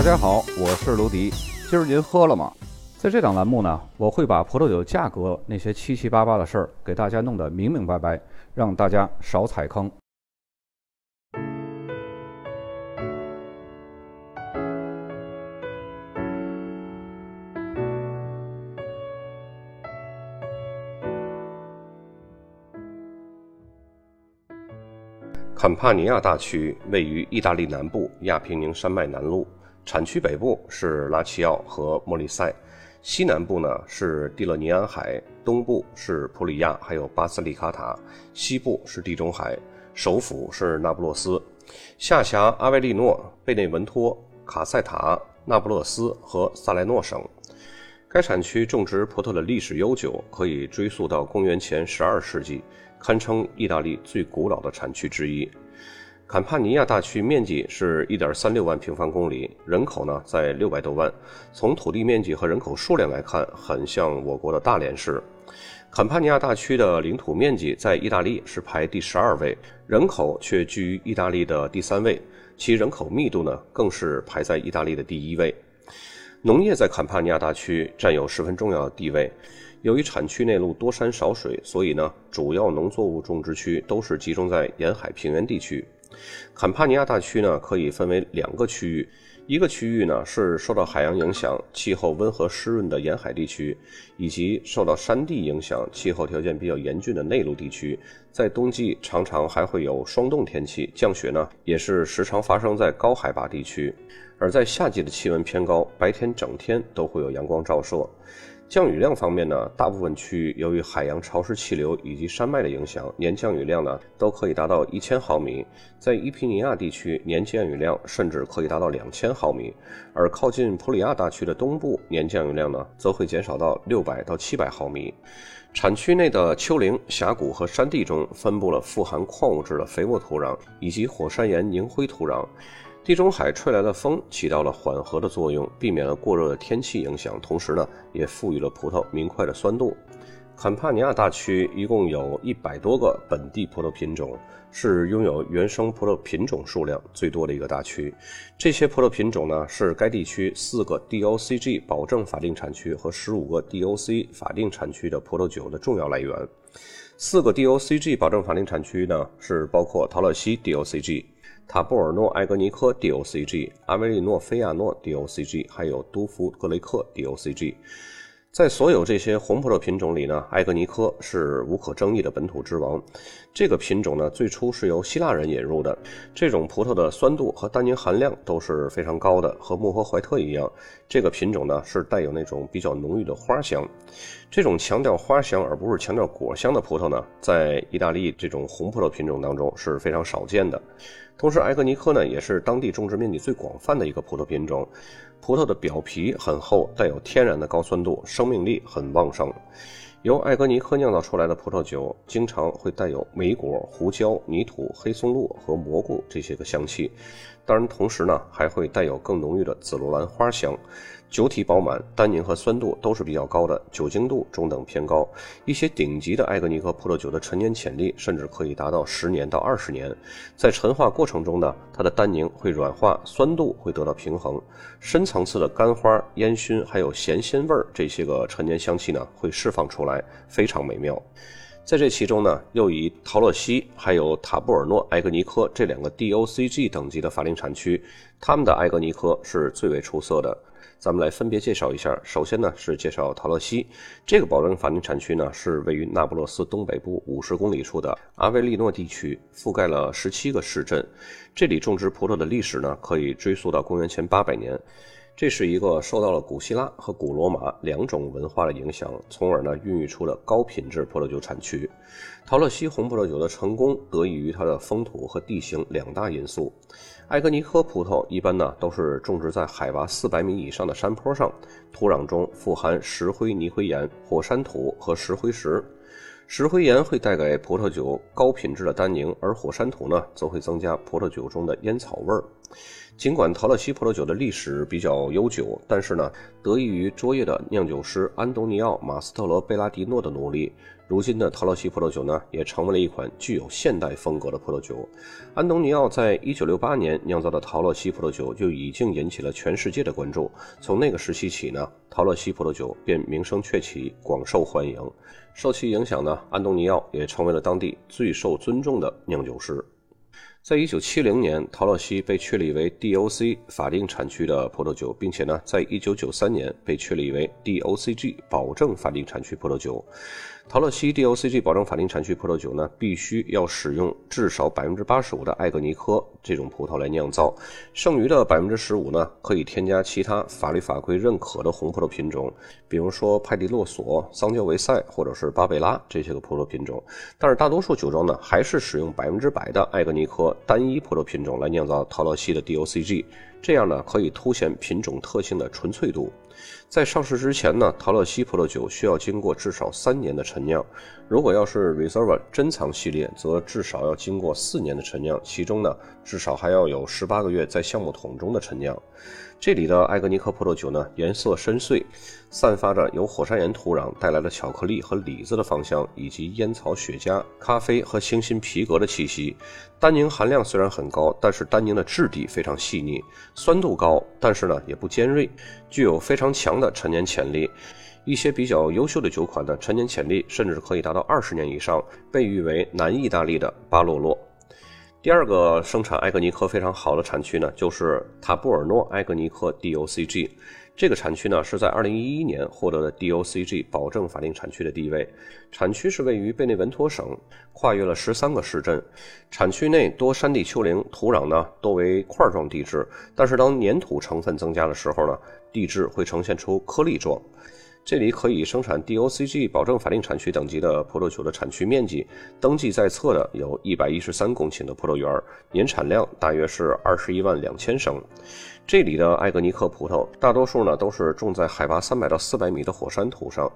大家好，我是卢迪。今儿您喝了吗？在这档栏目呢，我会把葡萄酒价格那些七七八八的事儿给大家弄得明明白白，让大家少踩坑。坎帕尼亚大区位于意大利南部亚平宁山脉南麓，产区北部是拉齐奥和莫里塞，西南部呢是蒂勒尼安海，东部是普里亚，还有巴斯利卡塔，西部是地中海，首府是那不勒斯，下辖阿维利诺、贝内文托、卡塞塔、那不勒斯和萨莱诺省。该产区种植葡萄的历史悠久，可以追溯到公元前十二世纪。堪称意大利最古老的产区之一。坎帕尼亚大区面积是一点三六万平方公里，人口呢在六百多万。从土地面积和人口数量来看，很像我国的大连市。坎帕尼亚大区的领土面积在意大利是排第十二位，人口却居于意大利的第三位，其人口密度呢更是排在意大利的第一位。农业在坎帕尼亚大区占有十分重要的地位。由于产区内陆多山少水，所以呢，主要农作物种植区都是集中在沿海平原地区。坎帕尼亚大区呢，可以分为两个区域，一个区域呢是受到海洋影响、气候温和湿润的沿海地区，以及受到山地影响、气候条件比较严峻的内陆地区。在冬季常常还会有霜冻天气，降雪呢也是时常发生在高海拔地区。而在夏季的气温偏高，白天整天都会有阳光照射。降雨量方面呢，大部分区域由于海洋潮湿气流以及山脉的影响，年降雨量呢都可以达到一千毫米。在伊皮尼亚地区，年降雨量甚至可以达到两千毫米。而靠近普里亚大区的东部，年降雨量呢则会减少到六百到七百毫米。产区内的丘陵、峡谷和山地中分布了富含矿物质的肥沃土壤以及火山岩凝灰土壤。地中海吹来的风起到了缓和的作用，避免了过热的天气影响，同时呢，也赋予了葡萄明快的酸度。坎帕尼亚大区一共有一百多个本地葡萄品种，是拥有原生葡萄品种数量最多的一个大区。这些葡萄品种呢，是该地区四个 DOCG 保证法定产区和十五个 DOC 法定产区的葡萄酒的重要来源。四个 DOCG 保证法定产区呢，是包括陶乐西 DOCG。塔布尔诺埃格尼科 DOCG、阿维利诺菲亚诺 DOCG，还有都福格雷克 DOCG。在所有这些红葡萄品种里呢，埃格尼科是无可争议的本土之王。这个品种呢，最初是由希腊人引入的。这种葡萄的酸度和单宁含量都是非常高的，和莫赫怀特一样。这个品种呢，是带有那种比较浓郁的花香。这种强调花香而不是强调果香的葡萄呢，在意大利这种红葡萄品种当中是非常少见的。同时，埃格尼科呢也是当地种植面积最广泛的一个葡萄品种。葡萄的表皮很厚，带有天然的高酸度，生命力很旺盛。由埃格尼科酿造出来的葡萄酒，经常会带有莓果、胡椒、泥土、黑松露和蘑菇这些个香气。当然，同时呢还会带有更浓郁的紫罗兰花香。酒体饱满，单宁和酸度都是比较高的，酒精度中等偏高。一些顶级的埃格尼科葡萄酒的陈年潜力甚至可以达到十年到二十年。在陈化过程中呢，它的单宁会软化，酸度会得到平衡，深层次的干花、烟熏还有咸鲜味儿这些个陈年香气呢会释放出来，非常美妙。在这其中呢，又以陶乐西还有塔布尔诺埃格尼科这两个 DOCG 等级的法定产区，他们的埃格尼科是最为出色的。咱们来分别介绍一下。首先呢，是介绍陶乐西这个保证法定产区呢，是位于那不勒斯东北部五十公里处的阿维利诺地区，覆盖了十七个市镇。这里种植葡萄的历史呢，可以追溯到公元前八百年。这是一个受到了古希腊和古罗马两种文化的影响，从而呢孕育出了高品质葡萄酒产区。陶乐西红葡萄酒的成功得益于它的风土和地形两大因素。埃格尼科葡萄一般呢都是种植在海拔四百米以上的山坡上，土壤中富含石灰泥灰岩、火山土和石灰石。石灰岩会带给葡萄酒高品质的单宁，而火山土呢则会增加葡萄酒中的烟草味儿。尽管陶乐西葡萄酒的历史比较悠久，但是呢，得益于卓越的酿酒师安东尼奥·马斯特罗贝拉迪诺的努力，如今的陶乐西葡萄酒呢，也成为了一款具有现代风格的葡萄酒。安东尼奥在一九六八年酿造的陶乐西葡萄酒就已经引起了全世界的关注。从那个时期起呢，陶乐西葡萄酒便名声鹊起，广受欢迎。受其影响呢，安东尼奥也成为了当地最受尊重的酿酒师。在一九七零年，陶乐西被确立为 DOC 法定产区的葡萄酒，并且呢，在一九九三年被确立为 DOCG 保证法定产区葡萄酒。陶乐西 DOCG 保证法定产区葡萄酒呢，必须要使用至少百分之八十五的艾格尼科这种葡萄来酿造，剩余的百分之十五呢，可以添加其他法律法规认可的红葡萄品种，比如说派迪洛索、桑娇维塞或者是巴贝拉这些个葡萄品种。但是大多数酒庄呢，还是使用百分之百的艾格尼科单一葡萄品种来酿造陶乐西的 DOCG，这样呢，可以凸显品种特性的纯粹度。在上市之前呢，陶乐西葡萄酒需要经过至少三年的陈酿；如果要是 Reserve 珍藏系列，则至少要经过四年的陈酿，其中呢，至少还要有十八个月在橡木桶中的陈酿。这里的艾格尼克葡萄酒呢，颜色深邃，散发着由火山岩土壤带来的巧克力和李子的芳香，以及烟草、雪茄、咖啡和清新皮革的气息。单宁含量虽然很高，但是单宁的质地非常细腻，酸度高，但是呢也不尖锐，具有非常强的陈年潜力。一些比较优秀的酒款的陈年潜力甚至可以达到二十年以上，被誉为南意大利的巴洛洛。第二个生产埃格尼科非常好的产区呢，就是塔布尔诺埃格尼科 DOCG。这个产区呢是在2011年获得的 DOCG 保证法定产区的地位。产区是位于贝内文托省，跨越了十三个市镇。产区内多山地丘陵，土壤呢多为块状地质，但是当粘土成分增加的时候呢，地质会呈现出颗粒状。这里可以生产 DOCG 保证法定产区等级的葡萄酒的产区面积，登记在册的有一百一十三公顷的葡萄园，年产量大约是二十一万两千升。这里的艾格尼克葡萄大多数呢都是种在海拔三百到四百米的火山土上，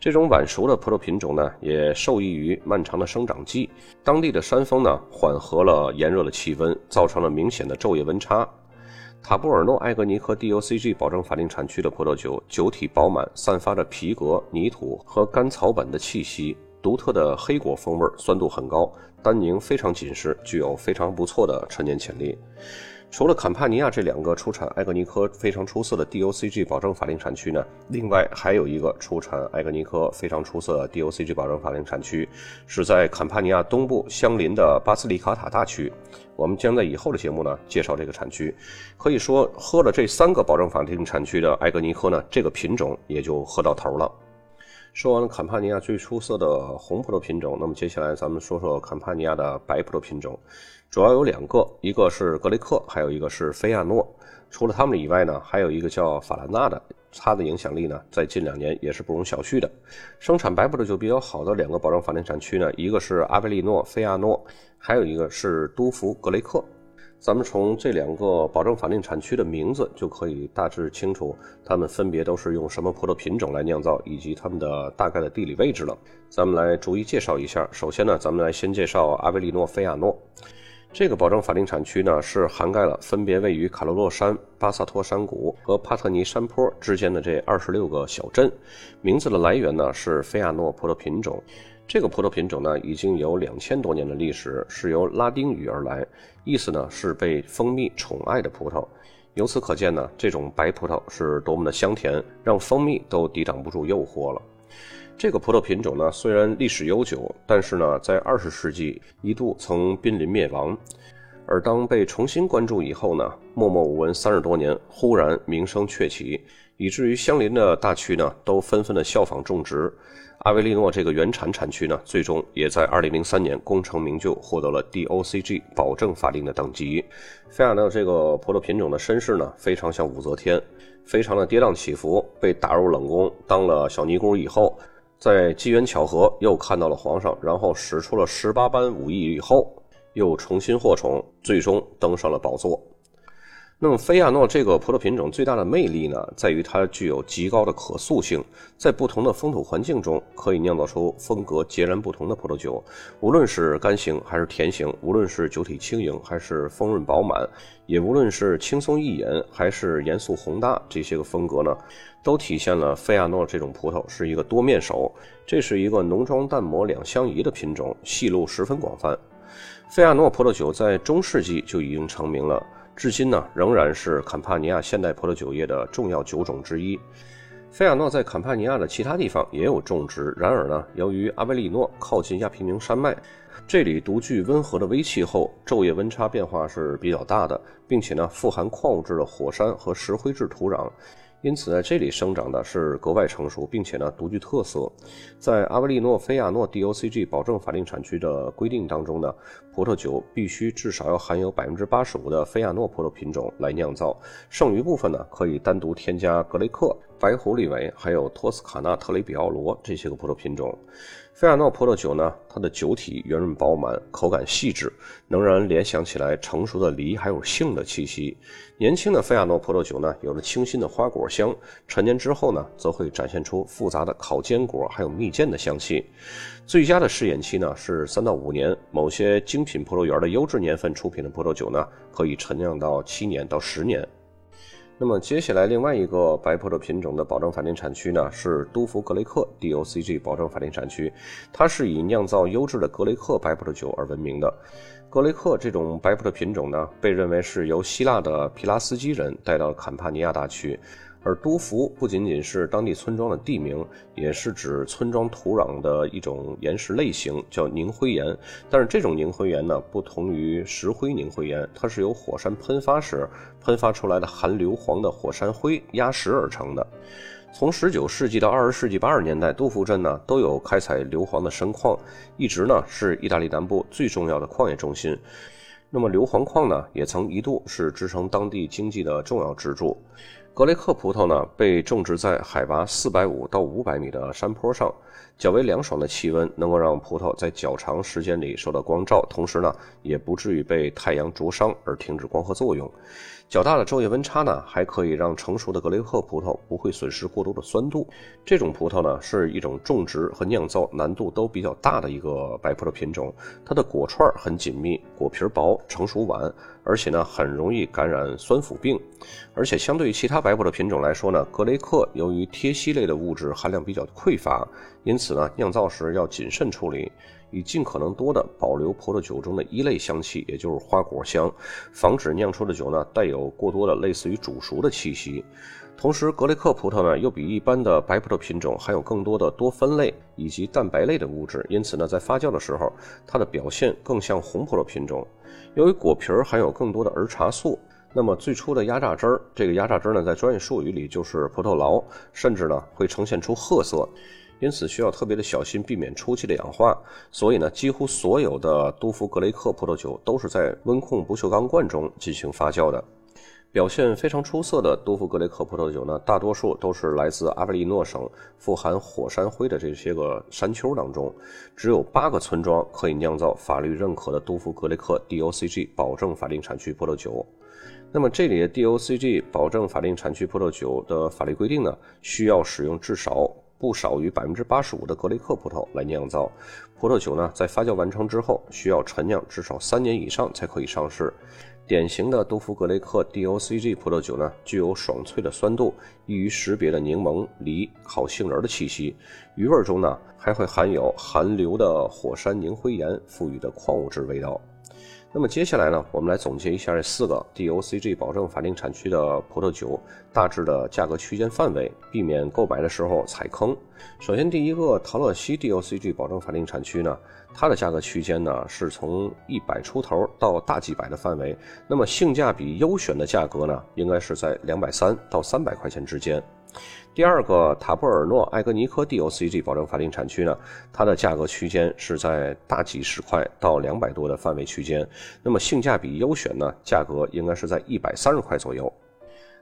这种晚熟的葡萄品种呢也受益于漫长的生长季，当地的山峰呢缓和了炎热的气温，造成了明显的昼夜温差。塔布尔诺埃格尼科 DOCG 保证法定产区的葡萄酒，酒体饱满，散发着皮革、泥土和干草本的气息，独特的黑果风味，酸度很高，单宁非常紧实，具有非常不错的陈年潜力。除了坎帕尼亚这两个出产埃格尼科非常出色的 DOCG 保证法定产区呢，另外还有一个出产埃格尼科非常出色的 DOCG 保证法定产区，是在坎帕尼亚东部相邻的巴斯利卡塔大区。我们将在以后的节目呢介绍这个产区。可以说，喝了这三个保证法定产区的埃格尼科呢，这个品种也就喝到头了。说完了坎帕尼亚最出色的红葡萄品种，那么接下来咱们说说坎帕尼亚的白葡萄品种。主要有两个，一个是格雷克，还有一个是菲亚诺。除了他们以外呢，还有一个叫法兰纳的，它的影响力呢，在近两年也是不容小觑的。生产白葡萄酒比较好的两个保证法定产区呢，一个是阿贝利诺菲亚诺，还有一个是都福格雷克。咱们从这两个保证法定产区的名字就可以大致清楚，它们分别都是用什么葡萄品种来酿造，以及它们的大概的地理位置了。咱们来逐一介绍一下。首先呢，咱们来先介绍阿维利诺菲亚诺。这个保证法定产区呢，是涵盖了分别位于卡罗洛山、巴萨托山谷和帕特尼山坡之间的这二十六个小镇。名字的来源呢，是菲亚诺葡萄品种。这个葡萄品种呢，已经有两千多年的历史，是由拉丁语而来，意思呢是被蜂蜜宠爱的葡萄。由此可见呢，这种白葡萄是多么的香甜，让蜂蜜都抵挡不住诱惑了。这个葡萄品种呢，虽然历史悠久，但是呢，在二十世纪一度曾濒临灭亡。而当被重新关注以后呢，默默无闻三十多年，忽然名声鹊起，以至于相邻的大区呢，都纷纷的效仿种植。阿维利诺这个原产产区呢，最终也在二零零三年功成名就，获得了 DOCG 保证法定的等级。菲亚诺这个葡萄品种的身世呢，非常像武则天，非常的跌宕起伏，被打入冷宫当了小尼姑以后。在机缘巧合又看到了皇上，然后使出了十八般武艺以后，又重新获宠，最终登上了宝座。那么菲亚诺这个葡萄品种最大的魅力呢，在于它具有极高的可塑性，在不同的风土环境中可以酿造出风格截然不同的葡萄酒。无论是干型还是甜型，无论是酒体轻盈还是丰润饱满，也无论是轻松易饮还是严肃宏大，这些个风格呢，都体现了菲亚诺这种葡萄是一个多面手。这是一个浓妆淡抹两相宜的品种，戏路十分广泛。菲亚诺葡萄酒在中世纪就已经成名了。至今呢，仍然是坎帕尼亚现代葡萄酒业的重要酒种之一。菲亚诺在坎帕尼亚的其他地方也有种植，然而呢，由于阿维利诺靠近亚平宁山脉，这里独具温和的微气候，昼夜温差变化是比较大的，并且呢，富含矿物质的火山和石灰质土壤。因此，在这里生长的是格外成熟，并且呢独具特色。在阿维利诺菲亚诺 DOCG 保证法定产区的规定当中呢，葡萄酒必须至少要含有百分之八十五的菲亚诺葡萄品种来酿造，剩余部分呢可以单独添加格雷克、白狐狸尾还有托斯卡纳特雷比奥罗这些个葡萄品种。菲亚诺葡萄酒呢，它的酒体圆润饱满，口感细致，能让人联想起来成熟的梨还有杏的气息。年轻的菲亚诺葡萄酒呢，有着清新的花果香，陈年之后呢，则会展现出复杂的烤坚果还有蜜饯的香气。最佳的试验期呢是三到五年，某些精品葡萄园的优质年份出品的葡萄酒呢，可以陈酿到七年到十年。那么接下来，另外一个白葡萄品种的保证法定产区呢，是都福格雷克 （DOCG） 保证法定产区。它是以酿造优质的格雷克白葡萄酒而闻名的。格雷克这种白葡萄品种呢，被认为是由希腊的皮拉斯基人带到坎帕尼亚大区。而都福不仅仅是当地村庄的地名，也是指村庄土壤的一种岩石类型，叫凝灰岩。但是这种凝灰岩呢，不同于石灰凝灰岩，它是由火山喷发时喷发出来的含硫磺的火山灰压实而成的。从十九世纪到二十世纪八十年代，杜福镇呢都有开采硫磺的深矿，一直呢是意大利南部最重要的矿业中心。那么硫磺矿呢，也曾一度是支撑当地经济的重要支柱。格雷克葡萄呢，被种植在海拔四百五到五百米的山坡上，较为凉爽的气温能够让葡萄在较长时间里受到光照，同时呢，也不至于被太阳灼伤而停止光合作用。较大的昼夜温差呢，还可以让成熟的格雷克葡萄不会损失过多的酸度。这种葡萄呢，是一种种植和酿造难度都比较大的一个白葡萄品种。它的果串很紧密，果皮薄，成熟晚，而且呢，很容易感染酸腐病。而且相对于其他白葡萄品种来说呢，格雷克由于萜烯类的物质含量比较匮乏，因此呢，酿造时要谨慎处理。以尽可能多的保留葡萄酒中的一类香气，也就是花果香，防止酿出的酒呢带有过多的类似于煮熟的气息。同时，格雷克葡萄呢又比一般的白葡萄品种含有更多的多酚类以及蛋白类的物质，因此呢在发酵的时候，它的表现更像红葡萄品种。由于果皮儿含有更多的儿茶素，那么最初的压榨汁儿，这个压榨汁儿呢在专业术语里就是葡萄醪，甚至呢会呈现出褐色。因此需要特别的小心，避免初期的氧化。所以呢，几乎所有的都福格雷克葡萄酒都是在温控不锈钢罐中进行发酵的。表现非常出色的都福格雷克葡萄酒呢，大多数都是来自阿维利诺省富含火山灰的这些个山丘当中。只有八个村庄可以酿造法律认可的都福格雷克 DOCG 保证法定产区葡萄酒。那么这里的 DOCG 保证法定产区葡萄酒的法律规定呢，需要使用至少。不少于百分之八十五的格雷克葡萄来酿造葡萄酒呢，在发酵完成之后，需要陈酿至少三年以上才可以上市。典型的都福格雷克 DOCG 葡萄酒呢，具有爽脆的酸度，易于识别的柠檬、梨、好杏仁的气息，余味中呢，还会含有含硫的火山凝灰岩赋予的矿物质味道。那么接下来呢，我们来总结一下这四个 DOCG 保证法定产区的葡萄酒大致的价格区间范围，避免购买的时候踩坑。首先，第一个陶乐西 DOCG 保证法定产区呢，它的价格区间呢是从一百出头到大几百的范围。那么性价比优选的价格呢，应该是在两百三到三百块钱之间。第二个塔布尔诺埃格尼科 DOCG 保证法定产区呢，它的价格区间是在大几十块到两百多的范围区间。那么性价比优选呢，价格应该是在一百三十块左右。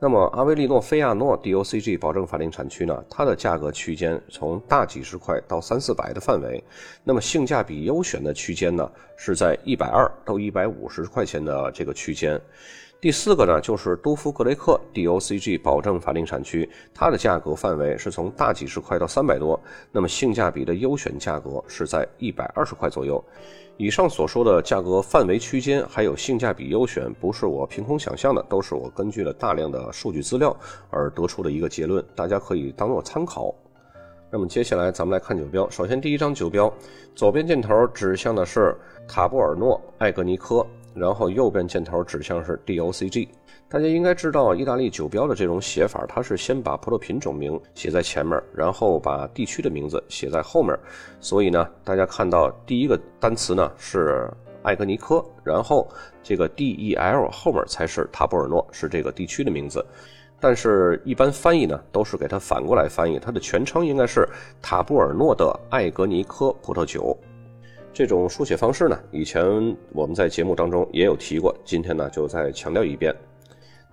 那么阿维利诺菲亚诺 DOCG 保证法定产区呢，它的价格区间从大几十块到三四百的范围。那么性价比优选的区间呢，是在一百二到一百五十块钱的这个区间。第四个呢，就是都夫格雷克 DOCG 保证法定产区，它的价格范围是从大几十块到三百多，那么性价比的优选价格是在一百二十块左右。以上所说的价格范围区间，还有性价比优选，不是我凭空想象的，都是我根据了大量的数据资料而得出的一个结论，大家可以当做参考。那么接下来咱们来看酒标，首先第一张酒标，左边箭头指向的是塔布尔诺艾格尼科。然后右边箭头指向是 DOCG，大家应该知道意大利酒标的这种写法，它是先把葡萄品种名写在前面，然后把地区的名字写在后面。所以呢，大家看到第一个单词呢是艾格尼科，然后这个 DEL 后面才是塔布尔诺，是这个地区的名字。但是，一般翻译呢都是给它反过来翻译，它的全称应该是塔布尔诺的艾格尼科葡萄酒。这种书写方式呢，以前我们在节目当中也有提过，今天呢就再强调一遍。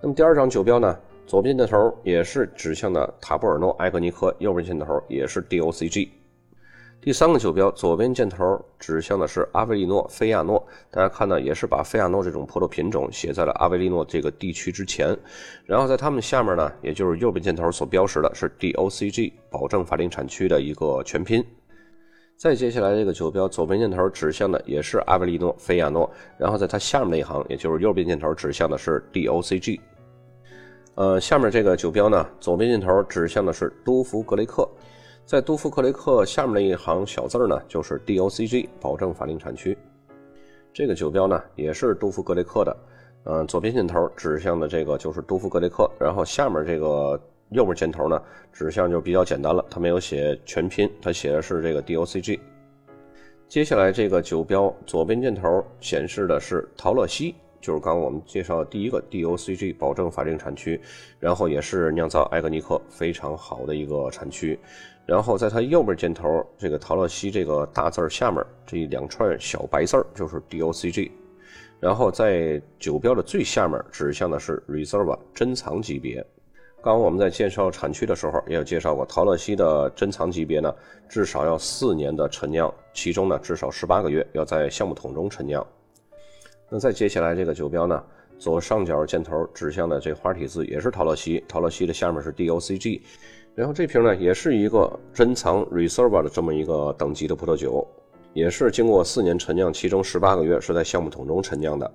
那么第二张酒标呢，左边箭头也是指向的塔布尔诺埃格尼科，右边箭头也是 DOCG。第三个酒标，左边箭头指向的是阿维利诺菲亚诺，大家看呢也是把菲亚诺这种葡萄品种写在了阿维利诺这个地区之前，然后在它们下面呢，也就是右边箭头所标识的是 DOCG 保证法定产区的一个全拼。再接下来这个酒标左边箭头指向的也是阿维利诺菲亚诺，然后在它下面那一行，也就是右边箭头指向的是 DOCG。呃，下面这个酒标呢，左边箭头指向的是都夫格雷克，在都夫格雷克下面那一行小字呢，就是 DOCG 保证法定产区。这个酒标呢，也是都夫格雷克的，嗯，左边箭头指向的这个就是都夫格雷克，然后下面这个。右边箭头呢，指向就比较简单了，它没有写全拼，它写的是这个 DOCG。接下来这个酒标左边箭头显示的是陶乐西，就是刚刚我们介绍的第一个 DOCG 保证法定产区，然后也是酿造埃格尼克非常好的一个产区。然后在它右边箭头这个陶乐西这个大字儿下面这两串小白字儿就是 DOCG。然后在酒标的最下面指向的是 Reserva 珍藏级别。刚我们在介绍产区的时候，也有介绍过陶乐西的珍藏级别呢，至少要四年的陈酿，其中呢至少十八个月要在橡木桶中陈酿。那再接下来这个酒标呢，左上角箭头指向的这花体字也是陶乐西，陶乐西的下面是 DOCG，然后这瓶呢也是一个珍藏 Reserva 的这么一个等级的葡萄酒，也是经过四年陈酿，其中十八个月是在橡木桶中陈酿的。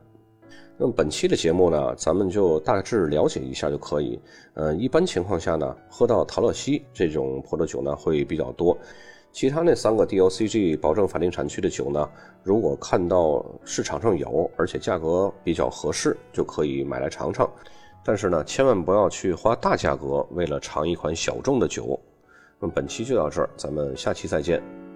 那么本期的节目呢，咱们就大致了解一下就可以。呃，一般情况下呢，喝到陶乐西这种葡萄酒呢会比较多。其他那三个 DOCG 保证法定产区的酒呢，如果看到市场上有，而且价格比较合适，就可以买来尝尝。但是呢，千万不要去花大价格为了尝一款小众的酒。那么本期就到这儿，咱们下期再见。